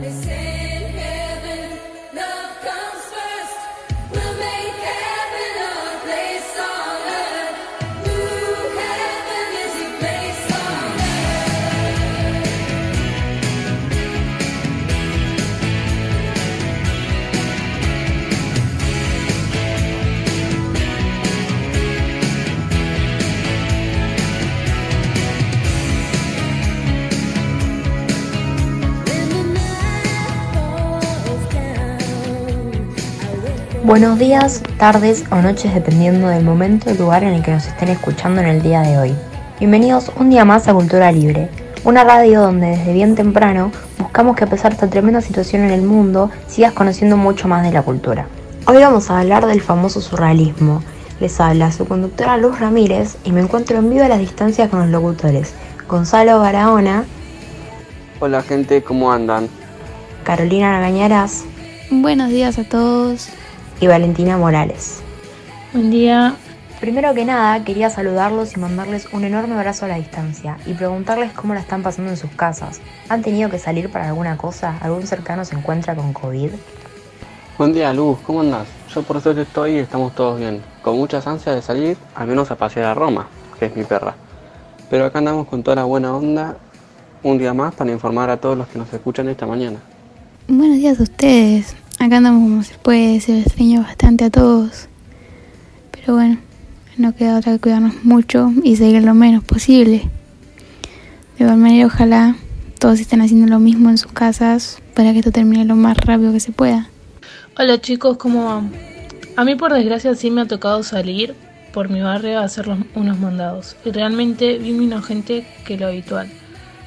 This Buenos días, tardes o noches dependiendo del momento y lugar en el que nos estén escuchando en el día de hoy. Bienvenidos un día más a Cultura Libre, una radio donde desde bien temprano buscamos que a pesar de esta tremenda situación en el mundo sigas conociendo mucho más de la cultura. Hoy vamos a hablar del famoso surrealismo. Les habla su conductora Luz Ramírez y me encuentro en vivo a las distancias con los locutores Gonzalo Barahona. Hola gente, ¿cómo andan? Carolina Nagañaras. Buenos días a todos y Valentina Morales. Buen día. Primero que nada, quería saludarlos y mandarles un enorme abrazo a la distancia y preguntarles cómo la están pasando en sus casas. ¿Han tenido que salir para alguna cosa? ¿Algún cercano se encuentra con COVID? Buen día, Luz, ¿cómo andás? Yo por suerte estoy y estamos todos bien. Con muchas ansias de salir, al menos a pasear a Roma, que es mi perra. Pero acá andamos con toda la buena onda, un día más para informar a todos los que nos escuchan esta mañana. Buenos días a ustedes. Acá andamos como se puede, se extraña bastante a todos. Pero bueno, no queda otra que cuidarnos mucho y seguir lo menos posible. De igual manera, ojalá todos estén haciendo lo mismo en sus casas para que esto termine lo más rápido que se pueda. Hola chicos, ¿cómo van? A mí por desgracia sí me ha tocado salir por mi barrio a hacer unos mandados y realmente vi menos gente que lo habitual.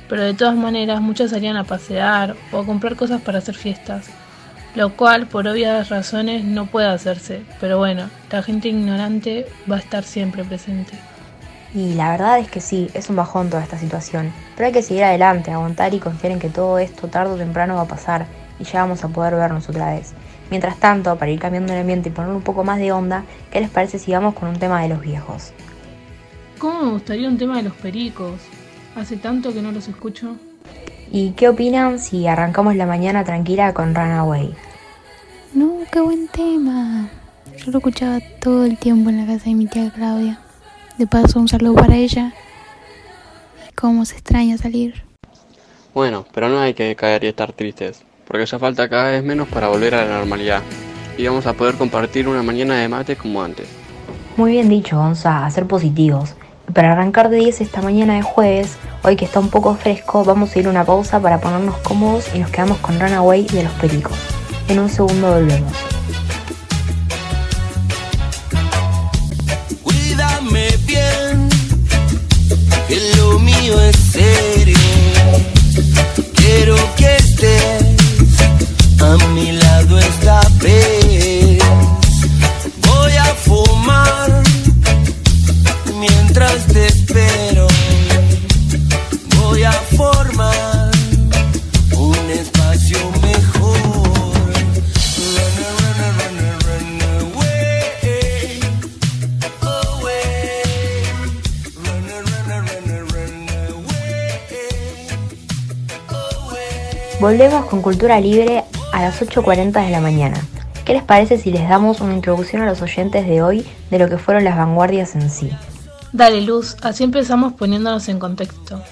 Pero de todas maneras muchos salían a pasear o a comprar cosas para hacer fiestas lo cual por obvias razones no puede hacerse, pero bueno, la gente ignorante va a estar siempre presente. Y la verdad es que sí, es un bajón toda esta situación, pero hay que seguir adelante, aguantar y confiar en que todo esto tarde o temprano va a pasar y ya vamos a poder vernos otra vez. Mientras tanto, para ir cambiando el ambiente y poner un poco más de onda, ¿qué les parece si vamos con un tema de los viejos? ¿Cómo me gustaría un tema de los pericos? Hace tanto que no los escucho. ¿Y qué opinan si arrancamos la mañana tranquila con Runaway? No, qué buen tema. Yo lo escuchaba todo el tiempo en la casa de mi tía Claudia. De paso, un saludo para ella. Y cómo se extraña salir. Bueno, pero no hay que caer y estar tristes, porque ya falta cada vez menos para volver a la normalidad. Y vamos a poder compartir una mañana de mate como antes. Muy bien dicho, Gonza, a ser positivos. Para arrancar de 10 esta mañana de jueves, hoy que está un poco fresco, vamos a ir a una pausa para ponernos cómodos y nos quedamos con Runaway de los Pericos. En un segundo volvemos. Volvemos con Cultura Libre a las 8.40 de la mañana. ¿Qué les parece si les damos una introducción a los oyentes de hoy de lo que fueron las vanguardias en sí? Dale luz, así empezamos poniéndonos en contexto,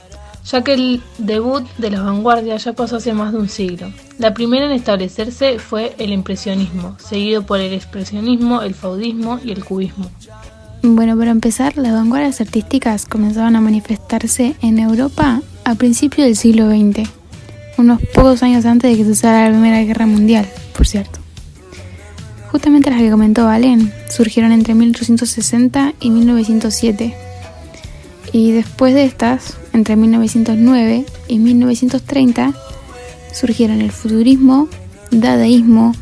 ya que el debut de las vanguardias ya pasó hace más de un siglo. La primera en establecerse fue el impresionismo, seguido por el expresionismo, el faudismo y el cubismo. Bueno, para empezar, las vanguardias artísticas comenzaban a manifestarse en Europa a principios del siglo XX, unos pocos años antes de que se usara la Primera Guerra Mundial, por cierto. Justamente las que comentó Valen surgieron entre 1860 y 1907. Y después de estas, entre 1909 y 1930, surgieron el futurismo, dadaísmo,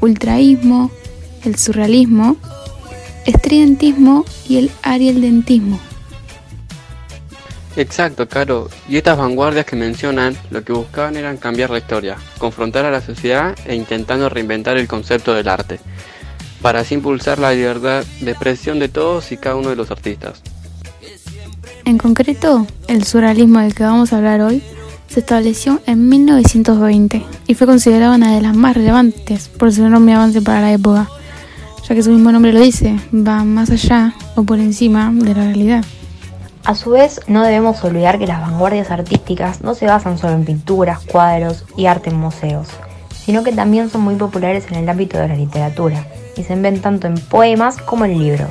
ultraísmo, el surrealismo, estridentismo y el arieldentismo. Exacto, Caro. Y estas vanguardias que mencionan lo que buscaban eran cambiar la historia, confrontar a la sociedad e intentando reinventar el concepto del arte, para así impulsar la libertad de expresión de todos y cada uno de los artistas. En concreto, el surrealismo del que vamos a hablar hoy se estableció en 1920 y fue considerada una de las más relevantes por su enorme avance para la época, ya que su mismo nombre lo dice, va más allá o por encima de la realidad. A su vez, no debemos olvidar que las vanguardias artísticas no se basan solo en pinturas, cuadros y arte en museos, sino que también son muy populares en el ámbito de la literatura y se ven tanto en poemas como en libros.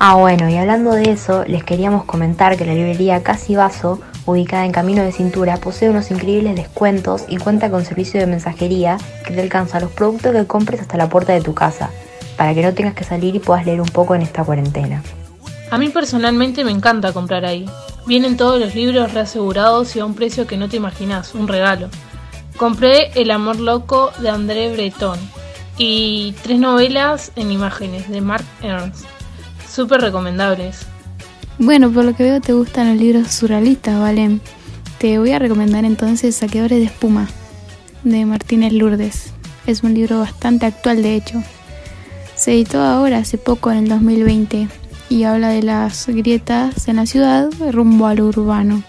Ah, bueno, y hablando de eso, les queríamos comentar que la librería Casi Vaso, ubicada en Camino de Cintura, posee unos increíbles descuentos y cuenta con servicio de mensajería que te alcanza los productos que compres hasta la puerta de tu casa, para que no tengas que salir y puedas leer un poco en esta cuarentena. A mí personalmente me encanta comprar ahí. Vienen todos los libros reasegurados y a un precio que no te imaginas, un regalo. Compré El amor loco de André Breton y tres novelas en imágenes de Mark Ernst. Súper recomendables. Bueno, por lo que veo te gustan los libros surrealistas, Valen. Te voy a recomendar entonces Saqueadores de Espuma, de Martínez Lourdes. Es un libro bastante actual, de hecho. Se editó ahora, hace poco, en el 2020, y habla de las grietas en la ciudad rumbo a lo urbano.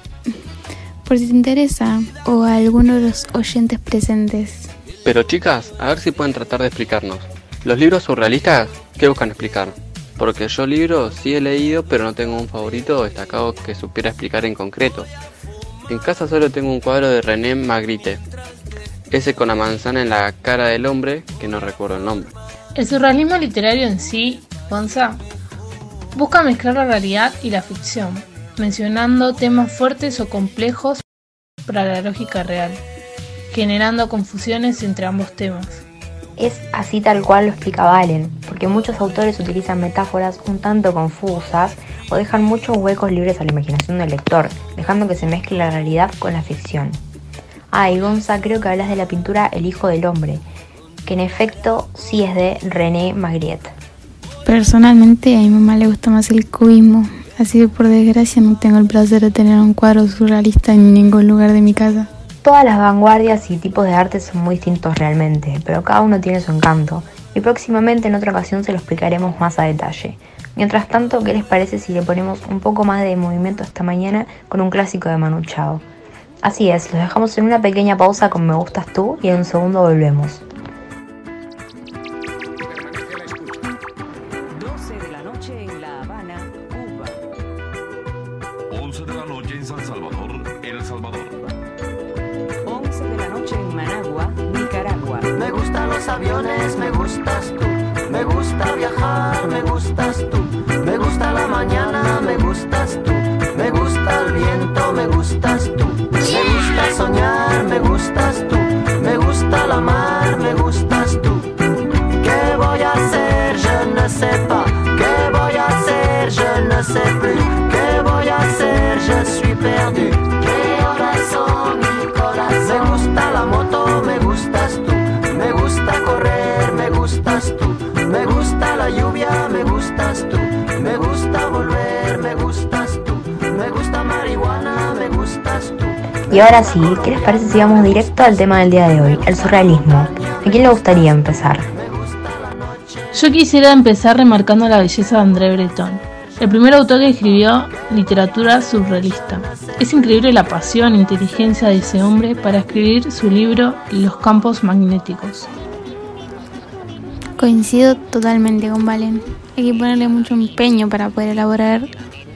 Por si te interesa, o a alguno de los oyentes presentes. Pero chicas, a ver si pueden tratar de explicarnos. ¿Los libros surrealistas qué buscan explicar? Porque yo libros sí he leído, pero no tengo un favorito destacado que supiera explicar en concreto. En casa solo tengo un cuadro de René Magritte, ese con la manzana en la cara del hombre, que no recuerdo el nombre. El surrealismo literario en sí, Gonza, busca mezclar la realidad y la ficción, mencionando temas fuertes o complejos para la lógica real, generando confusiones entre ambos temas. Es así tal cual lo explica Valen, porque muchos autores utilizan metáforas un tanto confusas o dejan muchos huecos libres a la imaginación del lector, dejando que se mezcle la realidad con la ficción. Ah, y Gonza, creo que hablas de la pintura El Hijo del Hombre, que en efecto sí es de René Magritte. Personalmente a mi mamá le gusta más el cubismo, así que por desgracia no tengo el placer de tener un cuadro surrealista en ningún lugar de mi casa. Todas las vanguardias y tipos de arte son muy distintos realmente, pero cada uno tiene su encanto, y próximamente en otra ocasión se lo explicaremos más a detalle. Mientras tanto, ¿qué les parece si le ponemos un poco más de movimiento esta mañana con un clásico de Manu Chao? Así es, los dejamos en una pequeña pausa con Me Gustas Tú y en un segundo volvemos. Aviones, me gusta marihuana, me gustas tú. Y ahora sí, ¿qué les parece si vamos directo al tema del día de hoy, el surrealismo? ¿A quién le gustaría empezar? Yo quisiera empezar remarcando la belleza de André Breton, el primer autor que escribió literatura surrealista. Es increíble la pasión e inteligencia de ese hombre para escribir su libro Los campos magnéticos. Coincido totalmente con Valen. Hay que ponerle mucho empeño para poder elaborar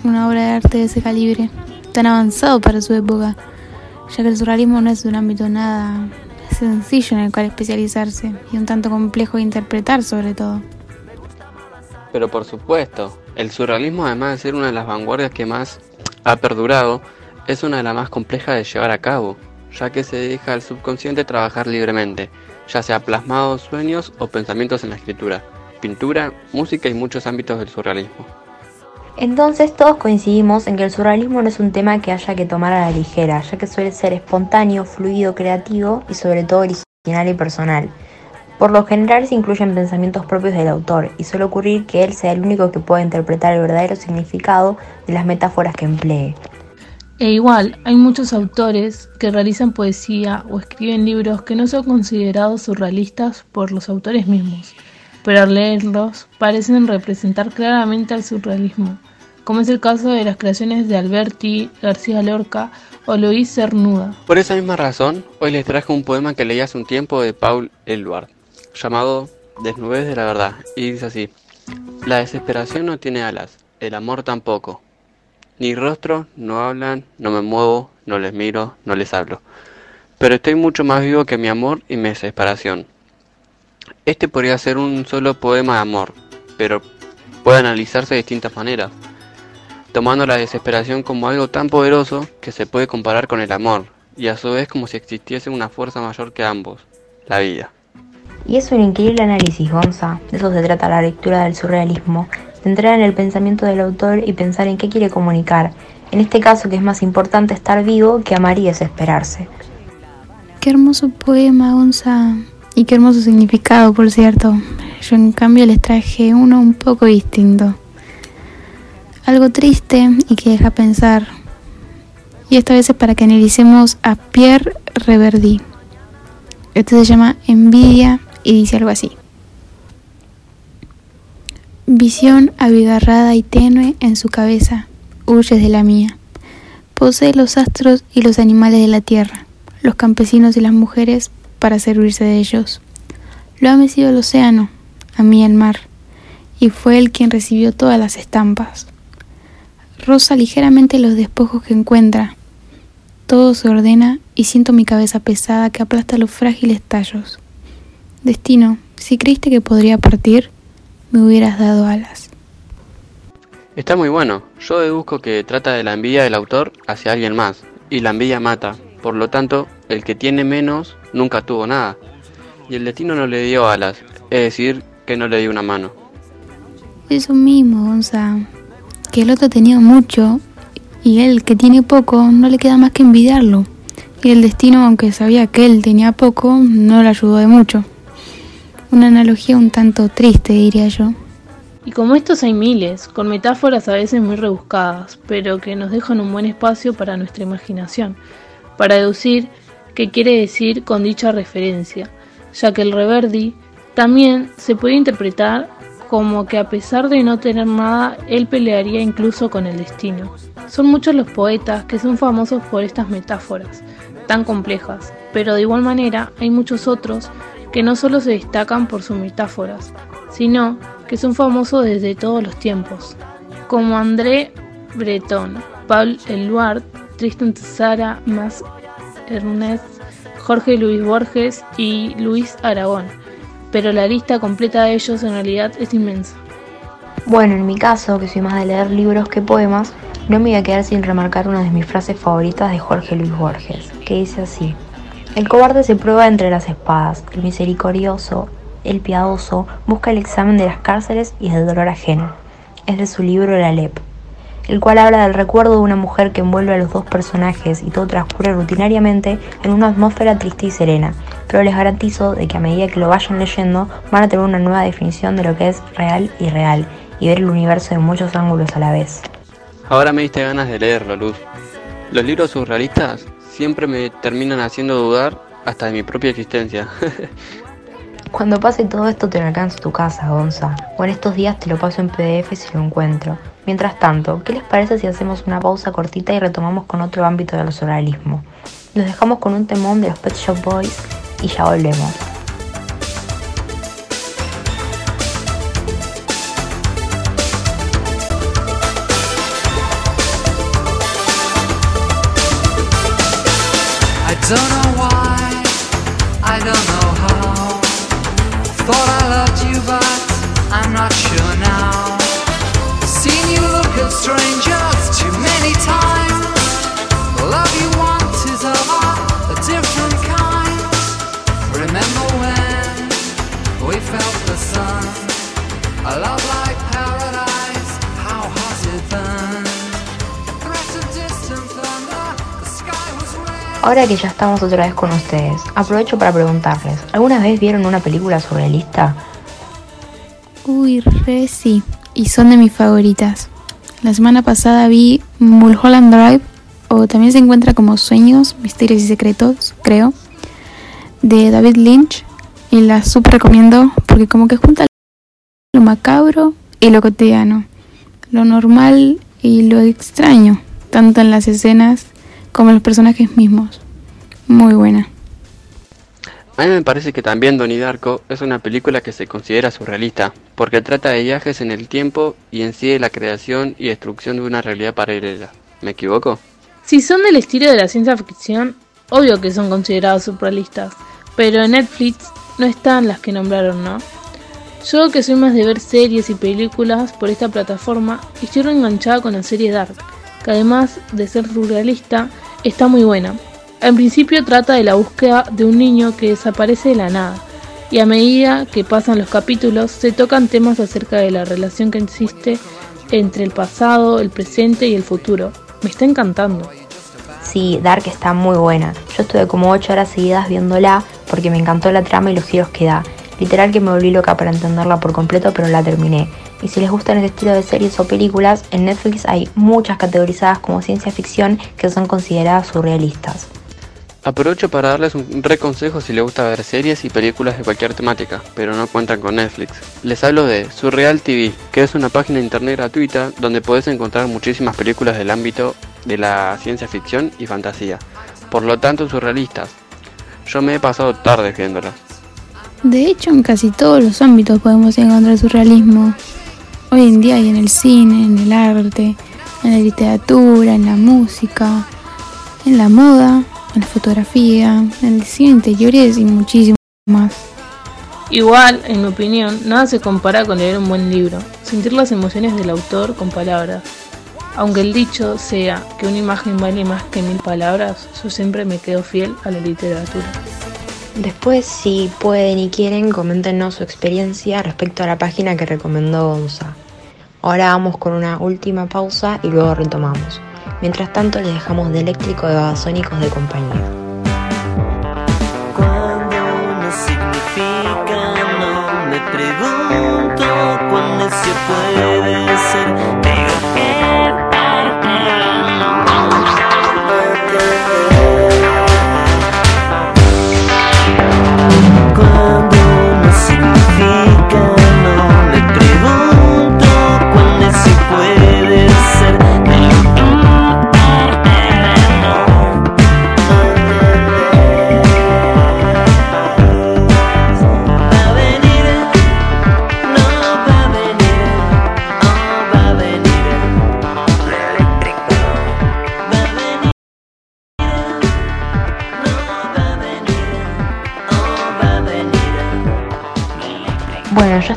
una obra de arte de ese calibre, tan avanzado para su época, ya que el surrealismo no es un ámbito nada sencillo en el cual especializarse y un tanto complejo de interpretar sobre todo. Pero por supuesto, el surrealismo además de ser una de las vanguardias que más ha perdurado, es una de las más complejas de llevar a cabo, ya que se deja al subconsciente trabajar libremente, ya sea plasmados sueños o pensamientos en la escritura, pintura, música y muchos ámbitos del surrealismo. Entonces todos coincidimos en que el surrealismo no es un tema que haya que tomar a la ligera, ya que suele ser espontáneo, fluido, creativo y sobre todo original y personal. Por lo general se incluyen pensamientos propios del autor y suele ocurrir que él sea el único que pueda interpretar el verdadero significado de las metáforas que emplee. E igual, hay muchos autores que realizan poesía o escriben libros que no son considerados surrealistas por los autores mismos, pero al leerlos parecen representar claramente al surrealismo, como es el caso de las creaciones de Alberti, García Lorca o Luis Cernuda. Por esa misma razón, hoy les traje un poema que leí hace un tiempo de Paul Eluard, llamado Desnudez de la verdad, y dice así: La desesperación no tiene alas, el amor tampoco. Ni rostro, no hablan, no me muevo, no les miro, no les hablo. Pero estoy mucho más vivo que mi amor y mi desesperación. Este podría ser un solo poema de amor, pero puede analizarse de distintas maneras, tomando la desesperación como algo tan poderoso que se puede comparar con el amor, y a su vez como si existiese una fuerza mayor que ambos, la vida. Y es un increíble análisis, Gonza. De eso se trata la lectura del surrealismo, de entrar en el pensamiento del autor y pensar en qué quiere comunicar. En este caso que es más importante estar vivo que amar y desesperarse. Qué hermoso poema, Gonza. Y qué hermoso significado, por cierto. Yo en cambio les traje uno un poco distinto. Algo triste y que deja pensar. Y esta vez es para que analicemos a Pierre Reverdy. Este se llama Envidia y dice algo así. Visión abigarrada y tenue en su cabeza, huyes de la mía. Posee los astros y los animales de la tierra, los campesinos y las mujeres para servirse de ellos. Lo ha mecido el océano, a mí el mar, y fue él quien recibió todas las estampas. Rosa ligeramente los despojos que encuentra. Todo se ordena y siento mi cabeza pesada que aplasta los frágiles tallos. Destino, si creíste que podría partir, me hubieras dado alas. Está muy bueno. Yo deduzco que trata de la envidia del autor hacia alguien más, y la envidia mata. Por lo tanto, el que tiene menos nunca tuvo nada. Y el destino no le dio alas, es decir, que no le dio una mano. Eso mismo, Gonza. Que el otro tenía mucho y él, que tiene poco, no le queda más que envidiarlo. Y el destino, aunque sabía que él tenía poco, no le ayudó de mucho. Una analogía un tanto triste, diría yo. Y como estos hay miles, con metáforas a veces muy rebuscadas, pero que nos dejan un buen espacio para nuestra imaginación, para deducir qué quiere decir con dicha referencia, ya que el reverdi también se puede interpretar como que a pesar de no tener nada, él pelearía incluso con el destino. Son muchos los poetas que son famosos por estas metáforas tan complejas, pero de igual manera hay muchos otros que no solo se destacan por sus metáforas, sino que son famosos desde todos los tiempos, como André Breton, Paul Eluard, Tristan Tzara, Mas Ernest, Jorge Luis Borges y Luis Aragón pero la lista completa de ellos en realidad es inmensa. Bueno, en mi caso, que soy más de leer libros que poemas, no me voy a quedar sin remarcar una de mis frases favoritas de Jorge Luis Borges, que dice así, El cobarde se prueba entre las espadas, el misericordioso, el piadoso, busca el examen de las cárceles y del dolor ajeno. Es de su libro La Lep el cual habla del recuerdo de una mujer que envuelve a los dos personajes y todo transcurre rutinariamente en una atmósfera triste y serena, pero les garantizo de que a medida que lo vayan leyendo van a tener una nueva definición de lo que es real y real y ver el universo de muchos ángulos a la vez. Ahora me diste ganas de leerlo, Luz. Los libros surrealistas siempre me terminan haciendo dudar hasta de mi propia existencia. Cuando pase todo esto te lo alcanzo a tu casa, Gonza. O en estos días te lo paso en PDF si lo encuentro. Mientras tanto, ¿qué les parece si hacemos una pausa cortita y retomamos con otro ámbito del surrealismo? Los dejamos con un temón de los Pet Shop Boys y ya volvemos. I don't know why, I don't know how. Ahora que ya estamos otra vez con ustedes, aprovecho para preguntarles, ¿alguna vez vieron una película surrealista? Uy, re sí. Y son de mis favoritas. La semana pasada vi Mulholland Drive, o también se encuentra como Sueños, Misterios y Secretos, creo, de David Lynch. Y la súper recomiendo porque como que junta lo macabro y lo cotidiano, lo normal y lo extraño, tanto en las escenas como en los personajes mismos. Muy buena. A mí me parece que también Donnie Darko es una película que se considera surrealista, porque trata de viajes en el tiempo y en sí de la creación y destrucción de una realidad paralela. ¿Me equivoco? Si son del estilo de la ciencia ficción, obvio que son considerados surrealistas, pero en Netflix no están las que nombraron, ¿no? Yo que soy más de ver series y películas por esta plataforma, estoy reenganchada con la serie Dark, que además de ser surrealista, está muy buena. Al principio trata de la búsqueda de un niño que desaparece de la nada, y a medida que pasan los capítulos se tocan temas acerca de la relación que existe entre el pasado, el presente y el futuro. Me está encantando. Sí, Dark está muy buena. Yo estuve como 8 horas seguidas viéndola porque me encantó la trama y los giros que da. Literal que me volví loca para entenderla por completo, pero la terminé. Y si les gustan este estilo de series o películas, en Netflix hay muchas categorizadas como ciencia ficción que son consideradas surrealistas. Aprovecho para darles un re consejo si les gusta ver series y películas de cualquier temática, pero no cuentan con Netflix. Les hablo de Surreal TV, que es una página internet gratuita donde puedes encontrar muchísimas películas del ámbito de la ciencia ficción y fantasía, por lo tanto surrealistas. Yo me he pasado tardes viéndolas. De hecho, en casi todos los ámbitos podemos encontrar surrealismo. Hoy en día hay en el cine, en el arte, en la literatura, en la música, en la moda, en la fotografía, en el diseño de interiores y muchísimo más. Igual, en mi opinión, nada se compara con leer un buen libro, sentir las emociones del autor con palabras. Aunque el dicho sea que una imagen vale más que mil palabras, yo siempre me quedo fiel a la literatura. Después, si pueden y quieren, coméntenos su experiencia respecto a la página que recomendó Gonza. Ahora vamos con una última pausa y luego retomamos. Mientras tanto, les dejamos de eléctrico de babasónicos de compañía. Cuando no significa no me pregunto cuán necio puede ser.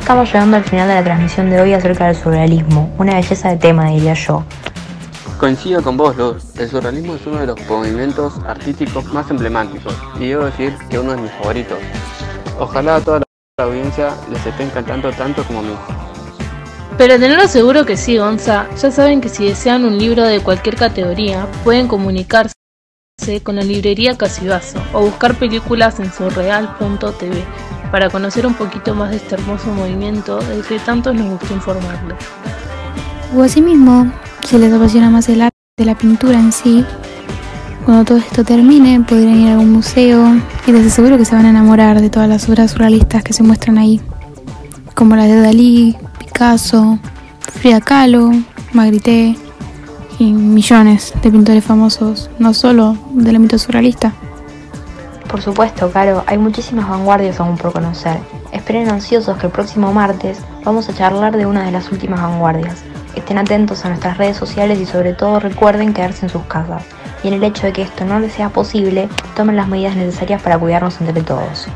Estamos llegando al final de la transmisión de hoy acerca del surrealismo, una belleza de tema diría yo. Coincido con vos, Luz. El surrealismo es uno de los movimientos artísticos más emblemáticos y debo decir que uno de mis favoritos. Ojalá a toda la audiencia les esté encantando tanto como a mí. Pero tenerlo seguro que sí, Gonza. Ya saben que si desean un libro de cualquier categoría, pueden comunicarse con la librería Casibazo o buscar películas en surreal.tv para conocer un poquito más de este hermoso movimiento del que tanto nos gustó informarles. O asimismo, si les apasiona más el arte de la pintura en sí, cuando todo esto termine podrán ir a algún museo y les aseguro que se van a enamorar de todas las obras surrealistas que se muestran ahí, como las de Dalí, Picasso, Frida Kahlo, Magritte y millones de pintores famosos, no solo del ámbito surrealista. Por supuesto, Caro, hay muchísimas vanguardias aún por conocer. Esperen ansiosos que el próximo martes vamos a charlar de una de las últimas vanguardias. Estén atentos a nuestras redes sociales y sobre todo recuerden quedarse en sus casas. Y en el hecho de que esto no les sea posible, tomen las medidas necesarias para cuidarnos entre todos.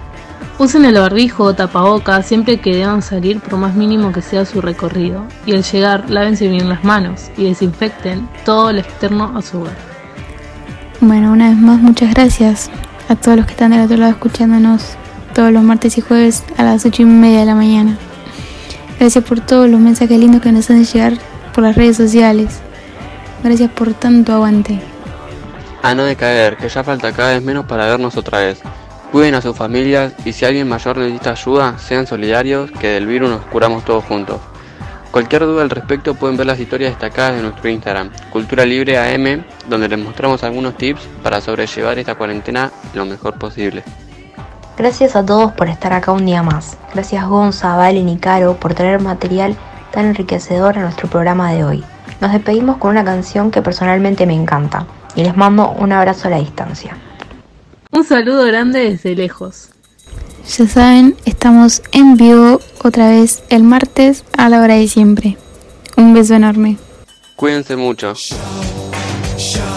Usen el barbijo o tapabocas siempre que deban salir por más mínimo que sea su recorrido. Y al llegar, lávense bien las manos y desinfecten todo el externo a su hogar. Bueno, una vez más, muchas gracias a todos los que están del otro lado escuchándonos todos los martes y jueves a las ocho y media de la mañana. Gracias por todos los mensajes lindos que nos hacen llegar por las redes sociales. Gracias por tanto aguante. A no decaer, que ya falta cada vez menos para vernos otra vez. Cuiden a sus familias y si alguien mayor necesita ayuda, sean solidarios, que del virus nos curamos todos juntos. Cualquier duda al respecto pueden ver las historias destacadas de nuestro Instagram, Cultura Libre AM, donde les mostramos algunos tips para sobrellevar esta cuarentena lo mejor posible. Gracias a todos por estar acá un día más. Gracias Gonza, Valen y Caro por traer material tan enriquecedor a nuestro programa de hoy. Nos despedimos con una canción que personalmente me encanta y les mando un abrazo a la distancia. Un saludo grande desde lejos. Ya saben, estamos en vivo otra vez el martes a la hora de siempre. Un beso enorme. Cuídense mucho. Show